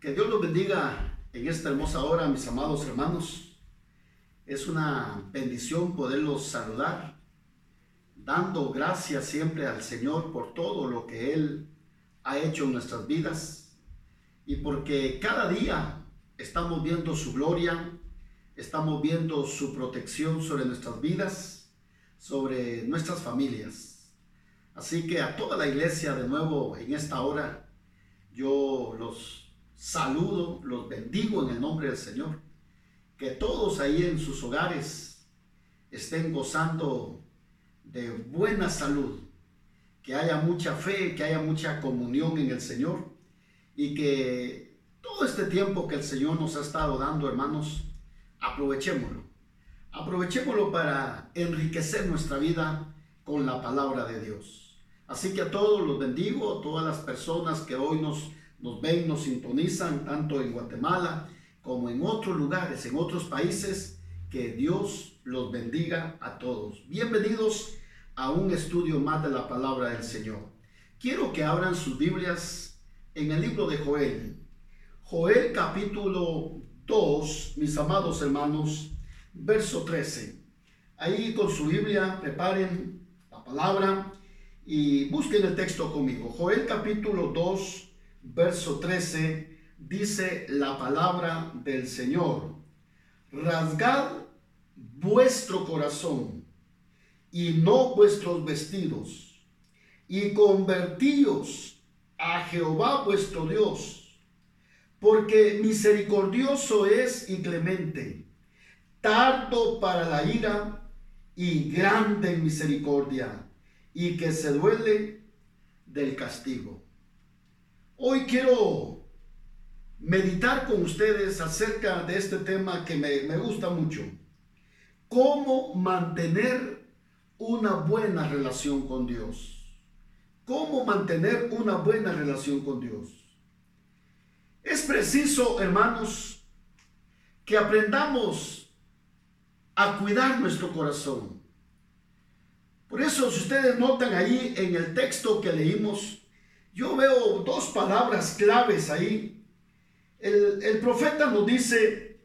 Que Dios los bendiga en esta hermosa hora, mis amados hermanos. Es una bendición poderlos saludar, dando gracias siempre al Señor por todo lo que Él ha hecho en nuestras vidas y porque cada día estamos viendo su gloria, estamos viendo su protección sobre nuestras vidas, sobre nuestras familias. Así que a toda la iglesia de nuevo en esta hora, yo los saludo, los bendigo en el nombre del Señor. Que todos ahí en sus hogares estén gozando de buena salud, que haya mucha fe, que haya mucha comunión en el Señor y que todo este tiempo que el Señor nos ha estado dando, hermanos, aprovechémoslo. Aprovechémoslo para enriquecer nuestra vida con la palabra de Dios. Así que a todos los bendigo, a todas las personas que hoy nos nos ven, nos sintonizan tanto en Guatemala como en otros lugares, en otros países. Que Dios los bendiga a todos. Bienvenidos a un estudio más de la palabra del Señor. Quiero que abran sus Biblias en el libro de Joel. Joel capítulo 2, mis amados hermanos, verso 13. Ahí con su Biblia preparen la palabra y busquen el texto conmigo. Joel capítulo 2, verso 13, dice la palabra del Señor. Rasgad vuestro corazón y no vuestros vestidos, y convertíos a Jehová vuestro Dios, porque misericordioso es y clemente, tardo para la ira y grande en misericordia, y que se duele del castigo. Hoy quiero meditar con ustedes acerca de este tema que me, gusta mucho. Cómo mantener una buena relación con Dios. Cómo mantener una buena relación con Dios. Es preciso, hermanos, que aprendamos a cuidar nuestro corazón. Por eso, si ustedes notan ahí en el texto que leímos, yo veo dos palabras claves ahí. El, profeta nos dice,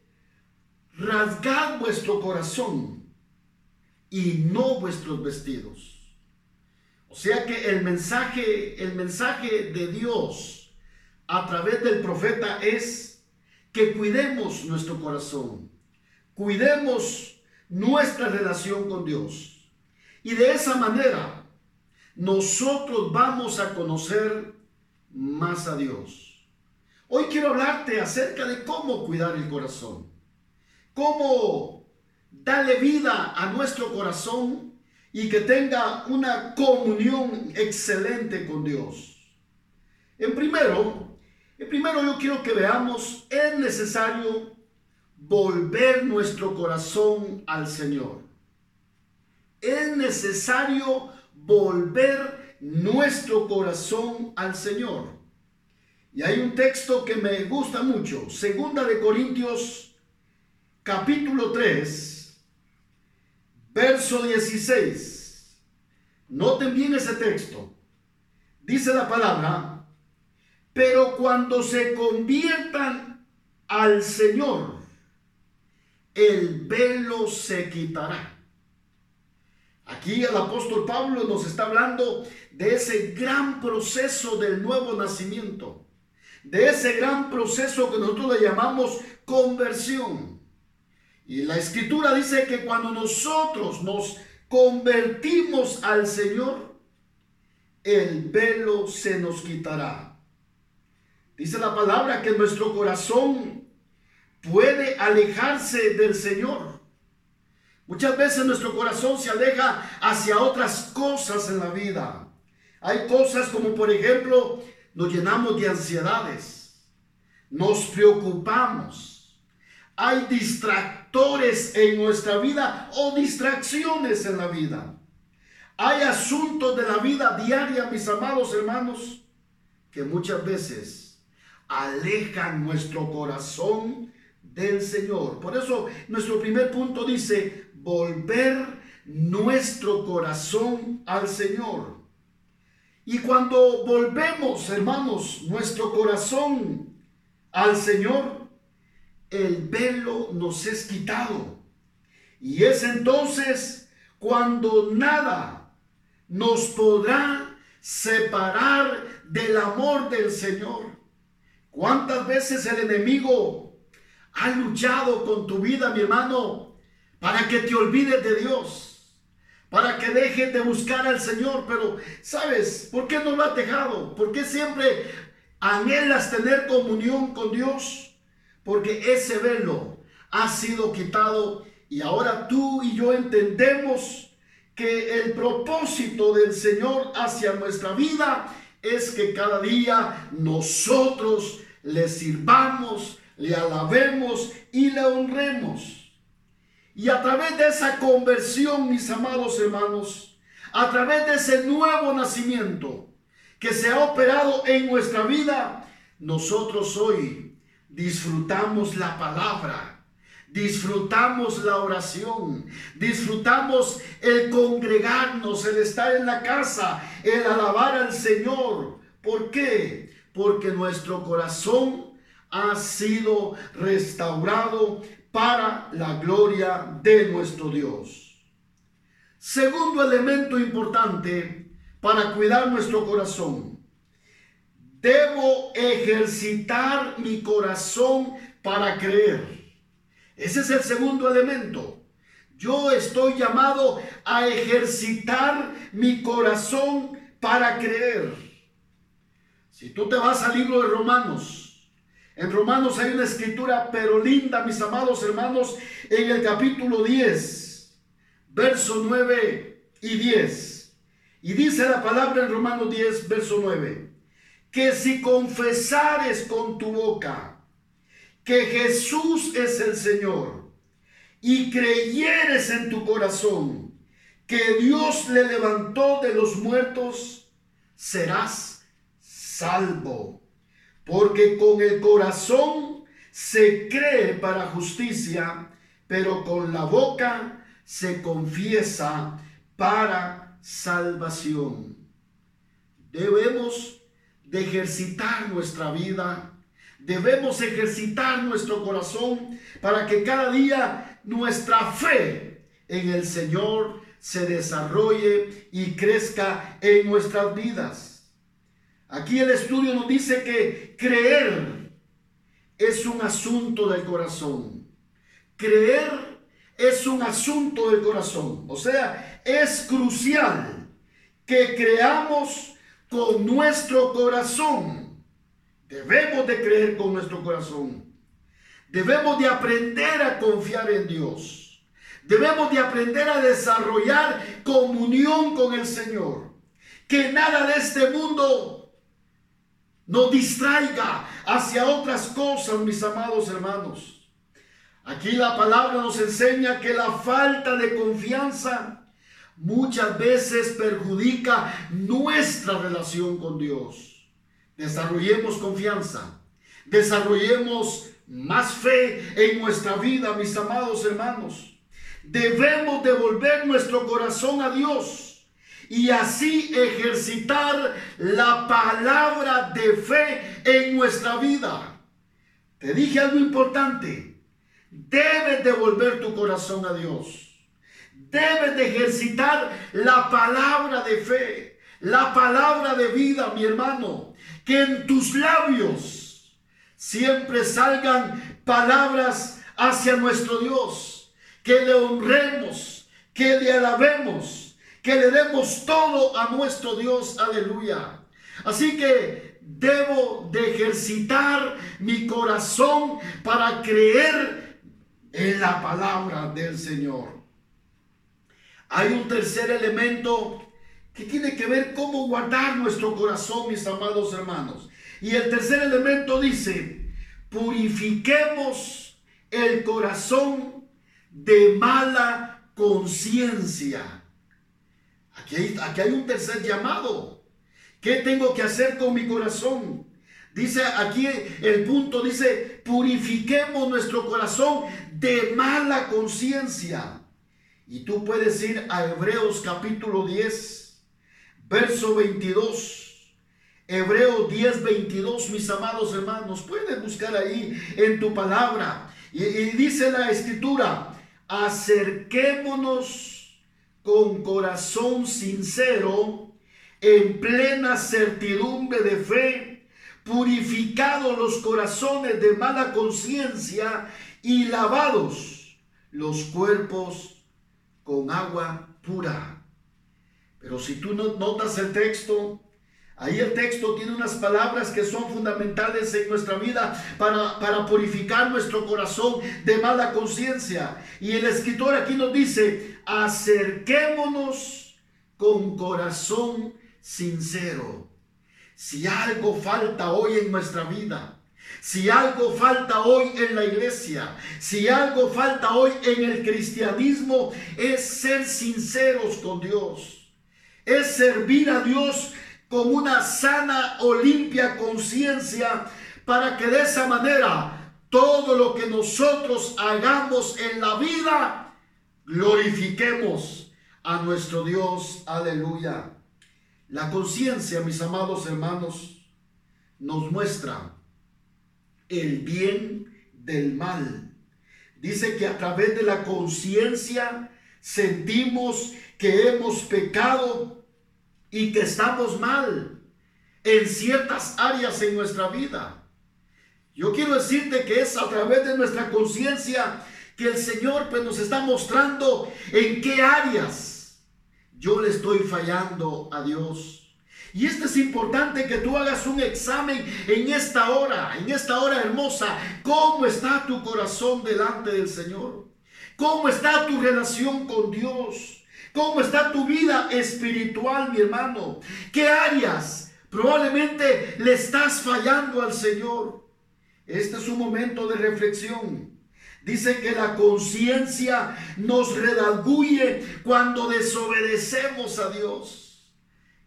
rasgad vuestro corazón y no vuestros vestidos. O sea que el mensaje, el mensaje de Dios a través del profeta es que cuidemos nuestro corazón, cuidemos nuestra relación con Dios. Y de esa manera nosotros vamos a conocer más a Dios. Hoy quiero hablarte acerca de cómo cuidar el corazón, cómo darle vida a nuestro corazón y que tenga una comunión excelente con Dios. En primero, en primero yo quiero que veamos, es necesario volver nuestro corazón al Señor. Es necesario volver nuestro corazón al Señor. Y hay un texto que me gusta mucho, Segunda de Corintios capítulo 3, verso 16. Noten bien ese texto. Dice la palabra, pero cuando se conviertan al Señor, el velo se quitará. Aquí el apóstol Pablo nos está hablando de ese gran proceso del nuevo nacimiento, de ese gran proceso que nosotros le llamamos conversión. Y la escritura dice que cuando nosotros nos convertimos al Señor, el velo se nos quitará. Dice la palabra que nuestro corazón puede alejarse del Señor. Muchas veces nuestro corazón se aleja hacia otras cosas en la vida. Hay cosas como por ejemplo nos llenamos de ansiedades, nos preocupamos. Hay distractores en nuestra vida o distracciones en la vida. Hay asuntos de la vida diaria, mis amados hermanos, que muchas veces alejan nuestro corazón del Señor. Por eso nuestro primer punto dice, volver nuestro corazón al Señor. Y cuando volvemos, hermanos, nuestro corazón al Señor, el velo nos es quitado. Y es entonces cuando nada nos podrá separar del amor del Señor. ¿Cuántas veces el enemigo ha luchado con tu vida, mi hermano, para que te olvides de Dios? para que dejes de buscar al Señor. Pero, ¿sabes por qué no lo has dejado? ¿Por qué siempre anhelas tener comunión con Dios? Porque ese velo ha sido quitado y ahora tú y yo entendemos que el propósito del Señor hacia nuestra vida es que cada día nosotros le sirvamos, le alabemos y le honremos. Y a través de esa conversión, mis amados hermanos, a través de ese nuevo nacimiento que se ha operado en nuestra vida, nosotros hoy disfrutamos la palabra, disfrutamos la oración, disfrutamos el congregarnos, el estar en la casa, el alabar al Señor. ¿Por qué? Porque nuestro corazón ha sido restaurado para la gloria de nuestro Dios. Segundo elemento importante para cuidar nuestro corazón. Debo ejercitar mi corazón para creer. Ese es el segundo elemento. Yo estoy llamado a ejercitar mi corazón para creer. Si tú te vas al libro de Romanos, en Romanos hay una escritura, pero linda, mis amados hermanos, en el capítulo 10, verso 9 y 10. Y dice la palabra en Romanos 10, verso 9, que si confesares con tu boca que Jesús es el Señor y creyeres en tu corazón que Dios le levantó de los muertos, serás salvo. Porque con el corazón se cree para justicia, pero con la boca se confiesa para salvación. Debemos de ejercitar nuestra vida, debemos ejercitar nuestro corazón para que cada día nuestra fe en el Señor se desarrolle y crezca en nuestras vidas. Aquí el estudio nos dice que creer es un asunto del corazón. Creer es un asunto del corazón. O sea, es crucial que creamos con nuestro corazón. Debemos de creer con nuestro corazón. Debemos de aprender a confiar en Dios. Debemos de aprender a desarrollar comunión con el Señor. Que nada de este mundo no distraiga hacia otras cosas, mis amados hermanos. Aquí la palabra nos enseña que la falta de confianza muchas veces perjudica nuestra relación con Dios. Desarrollemos confianza, desarrollemos más fe en nuestra vida, mis amados hermanos. Debemos devolver nuestro corazón a Dios y así ejercitar la palabra de fe en nuestra vida. Te dije algo importante. Debes devolver tu corazón a Dios. Debes de ejercitar la palabra de fe, la palabra de vida, mi hermano. Que en tus labios siempre salgan palabras hacia nuestro Dios. Que le honremos, que le alabemos que le demos todo a nuestro Dios, aleluya. Así que debo de ejercitar mi corazón para creer en la palabra del Señor. Hay un tercer elemento que tiene que ver cómo guardar nuestro corazón, mis amados hermanos. Y el tercer elemento dice, purifiquemos el corazón de mala conciencia. Aquí hay, un tercer llamado. ¿Qué tengo que hacer con mi corazón? Dice aquí el punto, dice, purifiquemos nuestro corazón de mala conciencia. Y tú puedes ir a Hebreos capítulo 10, verso 22. Hebreo 10, 22, mis amados hermanos, puedes buscar ahí en tu palabra. Y, y dice la escritura, acerquémonos con corazón sincero, en plena certidumbre de fe, purificados los corazones de mala conciencia y lavados los cuerpos con agua pura. Pero si tú no notas el texto, Ahí el texto tiene unas palabras que son fundamentales en nuestra vida para, para purificar nuestro corazón de mala conciencia. Y el escritor aquí nos dice, acerquémonos con corazón sincero. Si algo falta hoy en nuestra vida, si algo falta hoy en la iglesia, si algo falta hoy en el cristianismo, es ser sinceros con Dios. Es servir a Dios con una sana o limpia conciencia para que de esa manera todo lo que nosotros hagamos en la vida, glorifiquemos a nuestro Dios. Aleluya. La conciencia, mis amados hermanos, nos muestra el bien del mal. Dice que a través de la conciencia sentimos que hemos pecado y que estamos mal en ciertas áreas en nuestra vida. Yo quiero decirte que es a través de nuestra conciencia que el Señor pues nos está mostrando en qué áreas yo le estoy fallando a Dios. Y esto es importante que tú hagas un examen en esta hora, en esta hora hermosa. ¿Cómo está tu corazón delante del Señor? ¿Cómo está tu relación con Dios? ¿Cómo está tu vida espiritual, mi hermano? ¿Qué áreas probablemente le estás fallando al Señor? Este es un momento de reflexión. Dice que la conciencia nos redarguye cuando desobedecemos a Dios.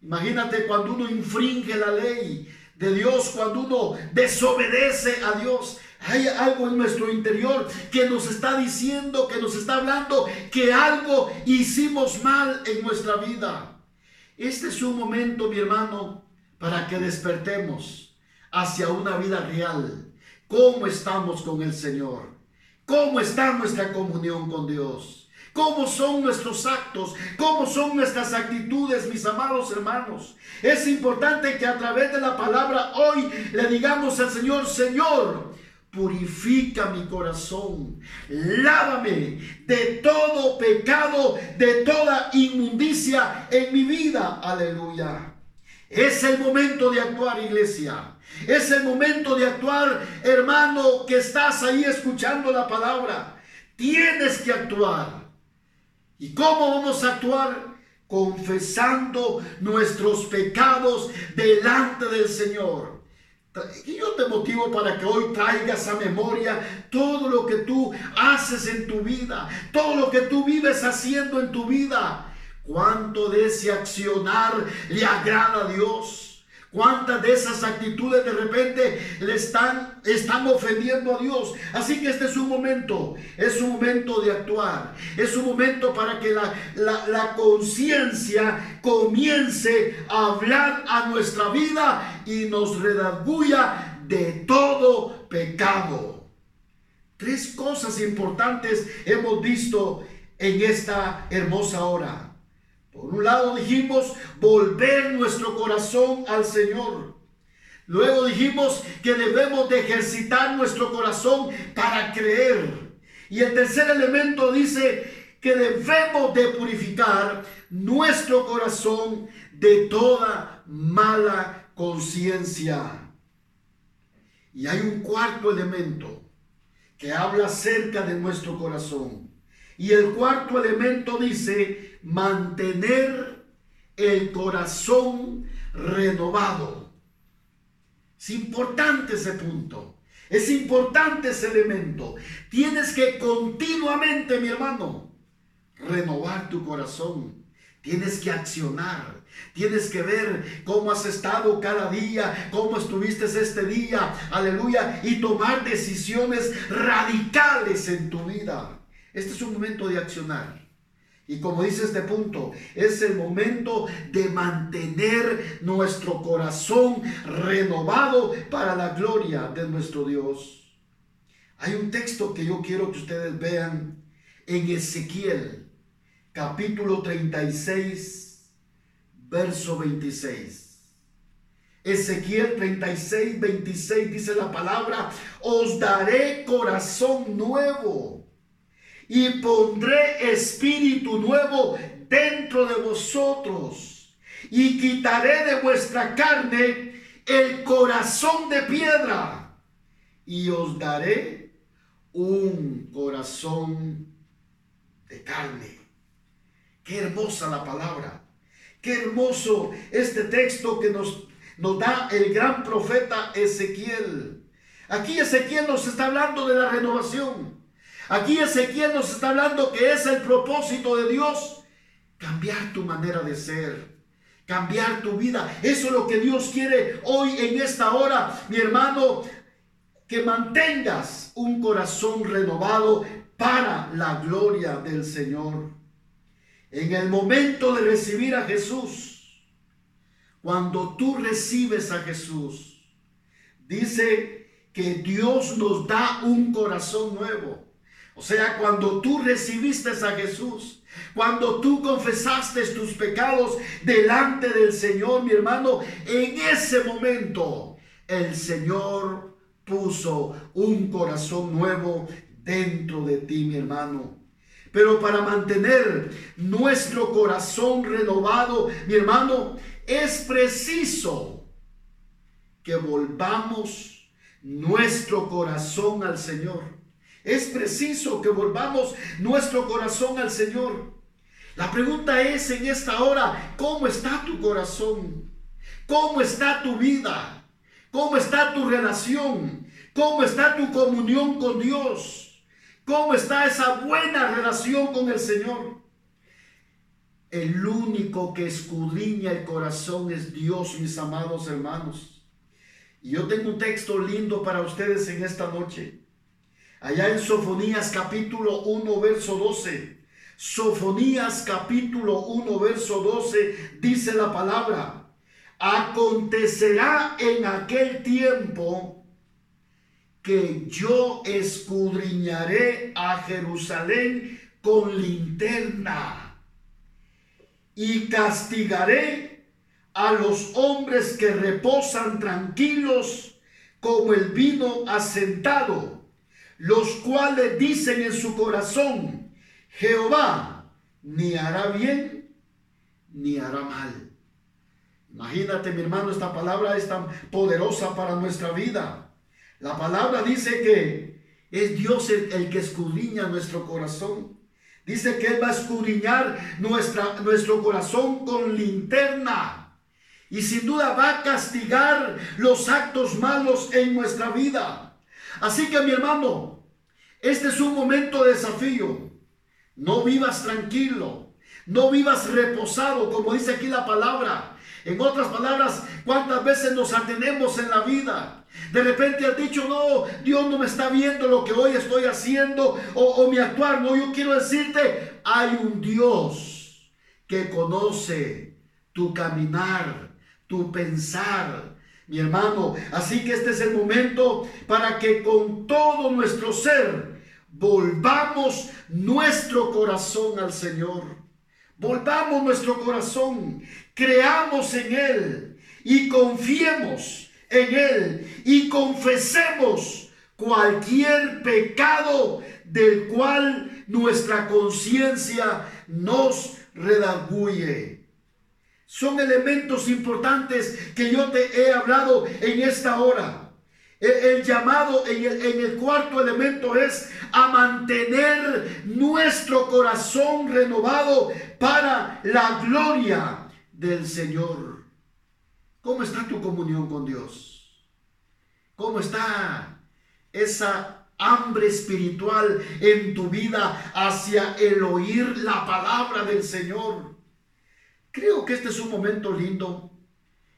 Imagínate cuando uno infringe la ley de Dios, cuando uno desobedece a Dios. Hay algo en nuestro interior que nos está diciendo, que nos está hablando que algo hicimos mal en nuestra vida. Este es un momento, mi hermano, para que despertemos hacia una vida real. ¿Cómo estamos con el Señor? ¿Cómo está nuestra comunión con Dios? ¿Cómo son nuestros actos? ¿Cómo son nuestras actitudes, mis amados hermanos? Es importante que a través de la palabra hoy le digamos al Señor, Señor, purifica mi corazón, lávame de todo pecado, de toda inmundicia en mi vida. Aleluya. Es el momento de actuar, iglesia. Es el momento de actuar, hermano, que estás ahí escuchando la palabra. Tienes que actuar. ¿Y cómo vamos a actuar? Confesando nuestros pecados delante del Señor. Y yo te motivo para que hoy traigas a memoria todo lo que tú haces en tu vida, todo lo que tú vives haciendo en tu vida. Cuánto de ese accionar le agrada a Dios. Cuántas de esas actitudes de repente le están, están ofendiendo a Dios. Así que este es un momento, es un momento de actuar. Es un momento para que la, la conciencia comience a hablar a nuestra vida y nos redarguya de todo pecado. Tres cosas importantes hemos visto en esta hermosa hora. Por un lado dijimos volver nuestro corazón al Señor. Luego dijimos que debemos de ejercitar nuestro corazón para creer. Y el tercer elemento dice que debemos de purificar nuestro corazón de toda mala conciencia. Y hay un cuarto elemento que habla acerca de nuestro corazón. Y el cuarto elemento dice mantener el corazón renovado. Es importante ese punto. Es importante ese elemento. Tienes que continuamente, mi hermano, renovar tu corazón. Tienes que accionar. Tienes que ver cómo has estado cada día, cómo estuviste este día, aleluya, y tomar decisiones radicales en tu vida. Este es un momento de accionar. Y como dice este punto, es el momento de mantener nuestro corazón renovado para la gloria de nuestro Dios. Hay un texto que yo quiero que ustedes vean en Ezequiel, capítulo 36, verso 26. Ezequiel 36, 26 dice la palabra, os daré corazón nuevo y pondré espíritu nuevo dentro de vosotros y quitaré de vuestra carne el corazón de piedra y os daré un corazón de carne. Qué hermosa la palabra. Qué hermoso este texto que nos nos da el gran profeta Ezequiel. Aquí Ezequiel nos está hablando de la renovación. Aquí Ezequiel nos está hablando que es el propósito de Dios cambiar tu manera de ser, cambiar tu vida. Eso es lo que Dios quiere hoy en esta hora, mi hermano, que mantengas un corazón renovado para la gloria del Señor. En el momento de recibir a Jesús, cuando tú recibes a Jesús, dice que Dios nos da un corazón nuevo. O sea, cuando tú recibiste a Jesús, cuando tú confesaste tus pecados delante del Señor, mi hermano, en ese momento el Señor puso un corazón nuevo dentro de ti, mi hermano. Pero para mantener nuestro corazón renovado, mi hermano, es preciso que volvamos nuestro corazón al Señor. Es preciso que volvamos nuestro corazón al Señor. La pregunta es en esta hora, ¿cómo está tu corazón? ¿Cómo está tu vida? ¿Cómo está tu relación? ¿Cómo está tu comunión con Dios? ¿Cómo está esa buena relación con el Señor? El único que escudriña el corazón es Dios, mis amados hermanos. Y yo tengo un texto lindo para ustedes en esta noche. Allá en Sofonías capítulo 1, verso 12. Sofonías capítulo 1, verso 12 dice la palabra. Acontecerá en aquel tiempo que yo escudriñaré a Jerusalén con linterna y castigaré a los hombres que reposan tranquilos como el vino asentado, los cuales dicen en su corazón, Jehová ni hará bien ni hará mal. Imagínate, mi hermano, esta palabra es tan poderosa para nuestra vida. La palabra dice que es Dios el, que escudriña nuestro corazón. Dice que Él va a escudriñar nuestra, nuestro corazón con linterna. Y sin duda va a castigar los actos malos en nuestra vida. Así que mi hermano, este es un momento de desafío. No vivas tranquilo. No vivas reposado, como dice aquí la palabra. En otras palabras, ¿cuántas veces nos atenemos en la vida? De repente has dicho, no, Dios no me está viendo lo que hoy estoy haciendo o, mi actuar. No, yo quiero decirte, hay un Dios que conoce tu caminar, tu pensar, mi hermano. Así que este es el momento para que con todo nuestro ser volvamos nuestro corazón al Señor. Volvamos nuestro corazón, creamos en Él y confiemos en Él y confesemos cualquier pecado del cual nuestra conciencia nos redarguye. Son elementos importantes que yo te he hablado en esta hora. El, llamado en el, en el cuarto elemento es a mantener nuestro corazón renovado para la gloria del Señor. ¿Cómo está tu comunión con Dios? ¿Cómo está esa hambre espiritual en tu vida hacia el oír la palabra del Señor? Creo que este es un momento lindo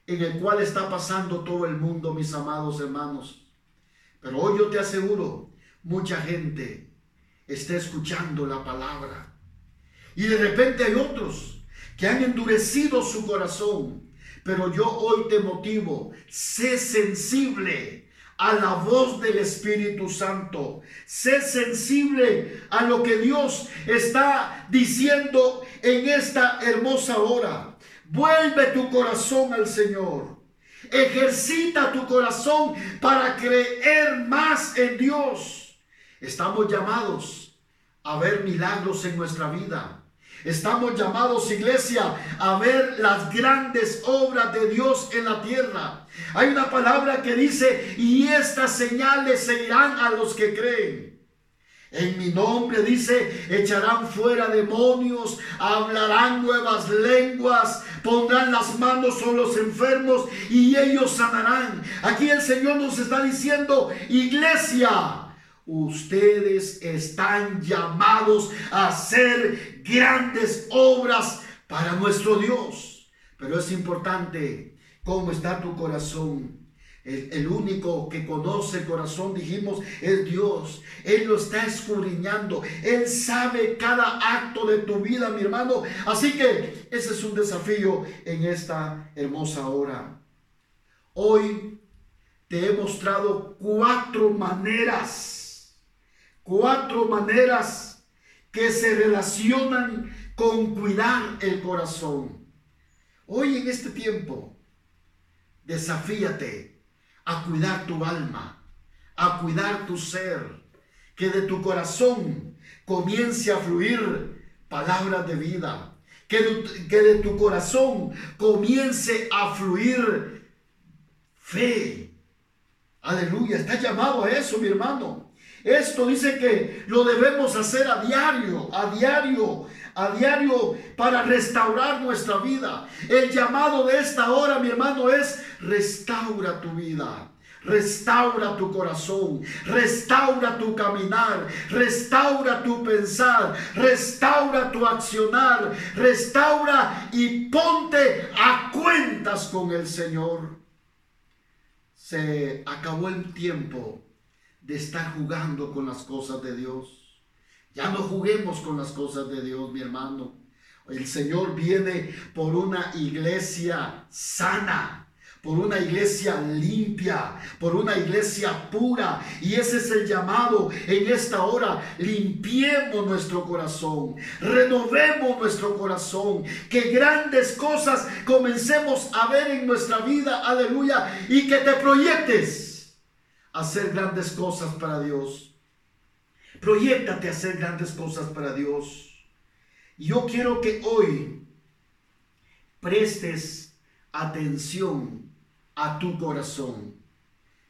en el cual está pasando todo el mundo, mis amados hermanos. Pero hoy yo te aseguro, mucha gente está escuchando la palabra Y de repente hay otros que han endurecido su corazón. Pero yo hoy te motivo, sé sensible a la voz del Espíritu Santo. Sé sensible a lo que Dios está diciendo en esta hermosa hora. Vuelve tu corazón al Señor. Ejercita tu corazón para creer más en Dios. Estamos llamados a ver milagros en nuestra vida. Estamos llamados, iglesia, a ver las grandes obras de Dios en la tierra. Hay una palabra que dice, y estas señales seguirán a los que creen. En mi nombre dice, echarán fuera demonios, hablarán nuevas lenguas, pondrán las manos sobre los enfermos y ellos sanarán. Aquí el Señor nos está diciendo, iglesia, ustedes están llamados a hacer grandes obras para nuestro Dios. Pero es importante cómo está tu corazón. El, único que conoce el corazón, dijimos, es Dios. Él lo está escudriñando. Él sabe cada acto de tu vida, mi hermano. Así que ese es un desafío en esta hermosa hora. Hoy te he mostrado cuatro maneras cuatro maneras que se relacionan con cuidar el corazón. Hoy en este tiempo, desafíate a cuidar tu alma, a cuidar tu ser, que de tu corazón comience a fluir palabras de vida, que de, que de tu corazón comience a fluir fe. Aleluya, está llamado a eso, mi hermano. Esto dice que lo debemos hacer a diario, a diario, a diario para restaurar nuestra vida. El llamado de esta hora, mi hermano, es restaura tu vida. Restaura tu corazón, restaura tu caminar, restaura tu pensar, restaura tu accionar, restaura y ponte a cuentas con el Señor. Se acabó el tiempo de estar jugando con las cosas de Dios. Ya no juguemos con las cosas de Dios, mi hermano. El Señor viene por una iglesia sana, por una iglesia limpia, por una iglesia pura. Y ese es el llamado en esta hora. Limpiemos nuestro corazón, renovemos nuestro corazón, que grandes cosas comencemos a ver en nuestra vida, aleluya, y que te proyectes hacer grandes cosas para Dios. Proyectate a hacer grandes cosas para Dios. Yo quiero que hoy prestes atención a tu corazón.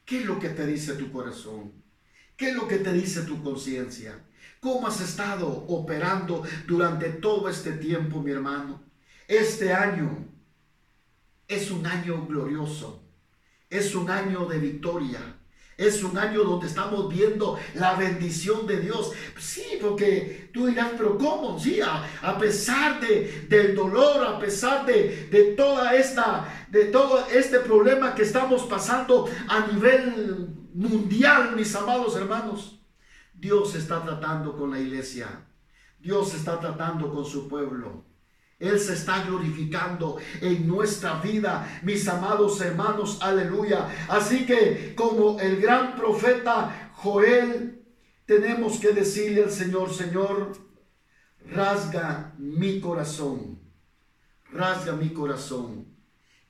¿Qué es lo que te dice tu corazón? ¿Qué es lo que te dice tu conciencia? ¿Cómo has estado operando durante todo este tiempo, mi hermano? Este año es un año glorioso. Es un año de victoria. Es un año donde estamos viendo la bendición de Dios. Sí, porque tú dirás, pero ¿cómo? Sí, a, pesar de, del dolor, a pesar de, de, toda esta, de todo este problema que estamos pasando a nivel mundial, mis amados hermanos, Dios está tratando con la iglesia. Dios está tratando con su pueblo. Él se está glorificando en nuestra vida, mis amados hermanos, aleluya. Así que como el gran profeta Joel, tenemos que decirle al Señor, Señor, rasga mi corazón, rasga mi corazón,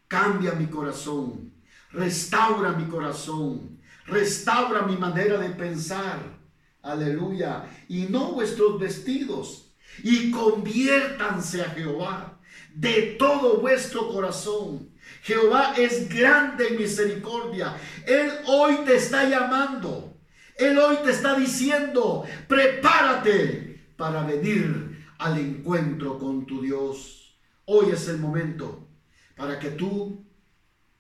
cambia mi corazón, restaura mi corazón, restaura mi manera de pensar, aleluya, y no vuestros vestidos y conviértanse a Jehová de todo vuestro corazón. Jehová es grande en misericordia. Él hoy te está llamando. Él hoy te está diciendo, prepárate para venir al encuentro con tu Dios. Hoy es el momento para que tú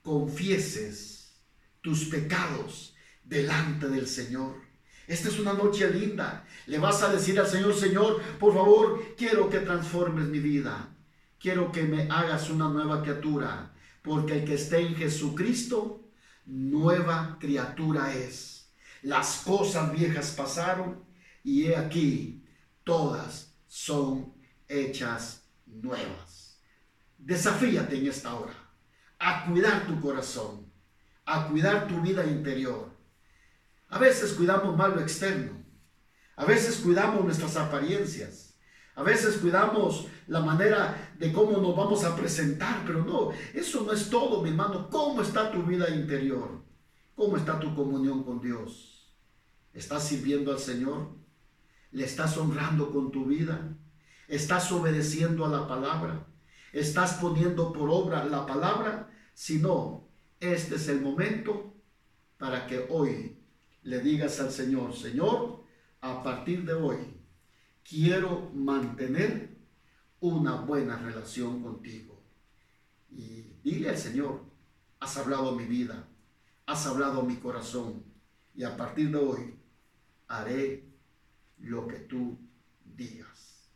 confieses tus pecados delante del Señor. Esta es una noche linda. Le vas a decir al Señor, Señor, por favor, quiero que transformes mi vida. Quiero que me hagas una nueva criatura. Porque el que esté en Jesucristo, nueva criatura es. Las cosas viejas pasaron y he aquí, todas son hechas nuevas. Desafíate en esta hora a cuidar tu corazón, a cuidar tu vida interior. A veces cuidamos mal lo externo, a veces cuidamos nuestras apariencias, a veces cuidamos la manera de cómo nos vamos a presentar, pero no, eso no es todo, mi hermano. ¿Cómo está tu vida interior? ¿Cómo está tu comunión con Dios? ¿Estás sirviendo al Señor? ¿Le estás honrando con tu vida? ¿Estás obedeciendo a la palabra? ¿Estás poniendo por obra la palabra? Si no, este es el momento para que hoy le digas al Señor, Señor, a partir de hoy quiero mantener una buena relación contigo. Y dile al Señor, has hablado mi vida, has hablado mi corazón, y a partir de hoy haré lo que tú digas.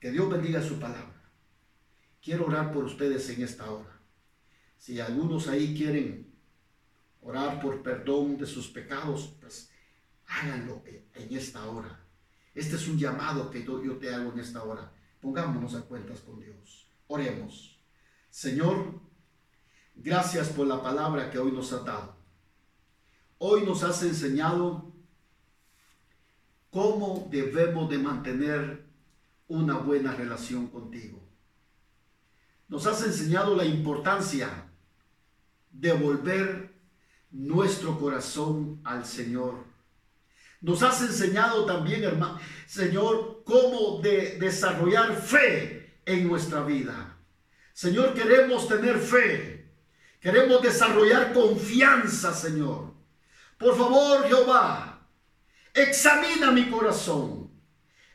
Que Dios bendiga su palabra. Quiero orar por ustedes en esta hora. Si algunos ahí quieren orar por perdón de sus pecados, pues háganlo en esta hora. Este es un llamado que yo te hago en esta hora. Pongámonos a cuentas con Dios. Oremos. Señor, gracias por la palabra que hoy nos ha dado. Hoy nos has enseñado cómo debemos de mantener una buena relación contigo. Nos has enseñado la importancia de volver nuestro corazón al Señor. Nos has enseñado también, hermano, Señor, cómo de desarrollar fe en nuestra vida. Señor, queremos tener fe. Queremos desarrollar confianza, Señor. Por favor, Jehová, Examina mi corazón.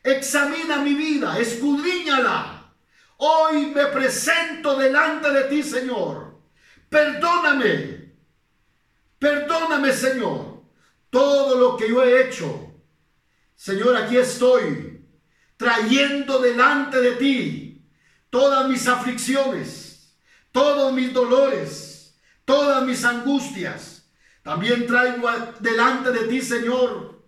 Examina mi vida. Escudriñala. Hoy me presento delante de ti, Señor. Perdóname. Perdóname, Señor. Todo lo que yo he hecho. Señor, aquí estoy. Trayendo delante de ti todas mis aflicciones. Todos mis dolores. Todas mis angustias. También traigo delante de ti, Señor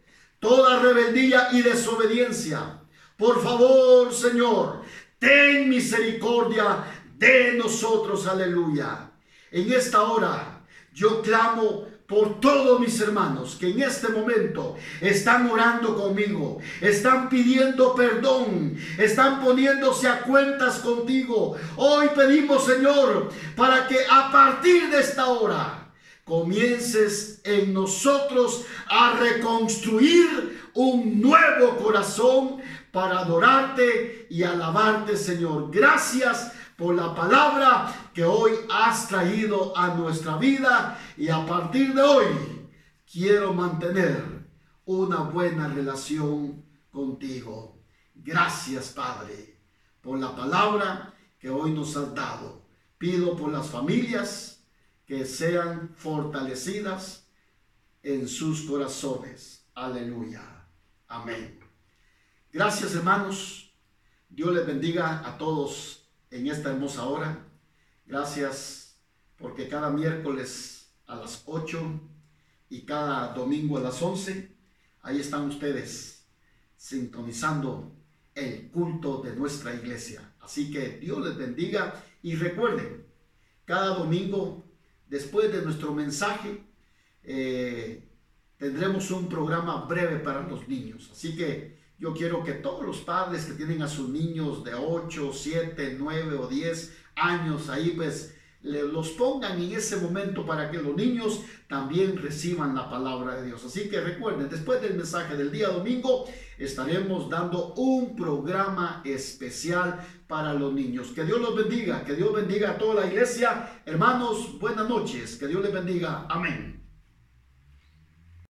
toda rebeldía y desobediencia. Por favor, Señor, ten misericordia de nosotros, aleluya. En esta hora yo clamo por todos mis hermanos que en este momento están orando conmigo, están pidiendo perdón, están poniéndose a cuentas contigo. Hoy pedimos, Señor, para que a partir de esta hora comiences en nosotros a reconstruir un nuevo corazón para adorarte y alabarte, Señor. Gracias por la palabra que hoy has traído a nuestra vida y a partir de hoy quiero mantener una buena relación contigo. Gracias, Padre, por la palabra que hoy nos has dado. Pido por las familias que sean fortalecidas en sus corazones. Aleluya. Amén. Gracias hermanos. Dios les bendiga a todos en esta hermosa hora. Gracias porque cada miércoles a las 8 y cada domingo a las 11, ahí están ustedes sintonizando el culto de nuestra iglesia. Así que Dios les bendiga y recuerden, cada domingo Después de nuestro mensaje, eh, tendremos un programa breve para los niños. Así que yo quiero que todos los padres que tienen a sus niños de 8, 7, 9 o 10 años ahí, pues los pongan en ese momento para que los niños también reciban la palabra de Dios. Así que recuerden, después del mensaje del día domingo, estaremos dando un programa especial para los niños. Que Dios los bendiga, que Dios bendiga a toda la iglesia. Hermanos, buenas noches, que Dios les bendiga. Amén.